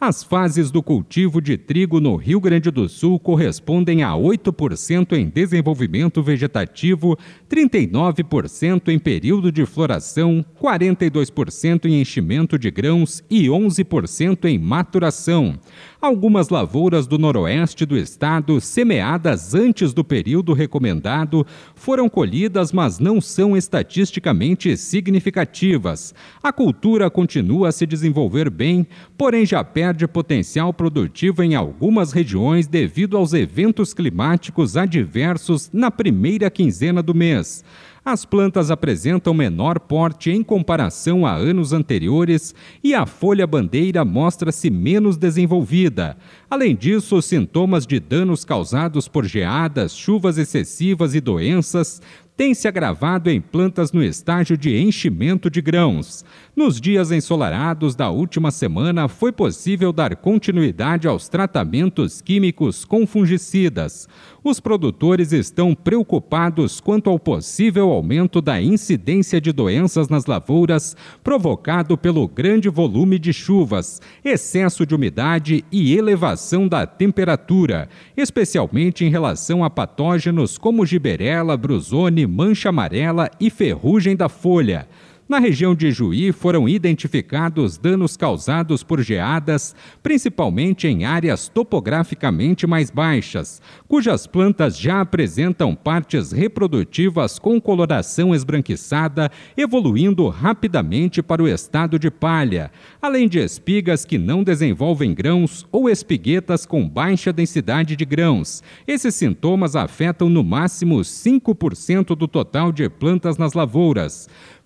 As fases do cultivo de trigo no Rio Grande do Sul correspondem a 8% em desenvolvimento vegetativo, 39% em período de floração, 42% em enchimento de grãos e 11% em maturação. Algumas lavouras do noroeste do estado, semeadas antes do período recomendado, foram colhidas, mas não são estatisticamente significativas. A cultura continua a se desenvolver bem, porém já perde potencial produtivo em algumas regiões devido aos eventos climáticos adversos na primeira quinzena do mês. As plantas apresentam menor porte em comparação a anos anteriores e a folha bandeira mostra-se menos desenvolvida. Além disso, os sintomas de danos causados por geadas, chuvas excessivas e doenças tem se agravado em plantas no estágio de enchimento de grãos. Nos dias ensolarados da última semana, foi possível dar continuidade aos tratamentos químicos com fungicidas. Os produtores estão preocupados quanto ao possível aumento da incidência de doenças nas lavouras provocado pelo grande volume de chuvas, excesso de umidade e elevação da temperatura, especialmente em relação a patógenos como giberela, brusone mancha amarela e ferrugem da folha. Na região de Juí foram identificados danos causados por geadas, principalmente em áreas topograficamente mais baixas, cujas plantas já apresentam partes reprodutivas com coloração esbranquiçada, evoluindo rapidamente para o estado de palha, além de espigas que não desenvolvem grãos ou espiguetas com baixa densidade de grãos. Esses sintomas afetam no máximo 5% do total de plantas nas lavouras.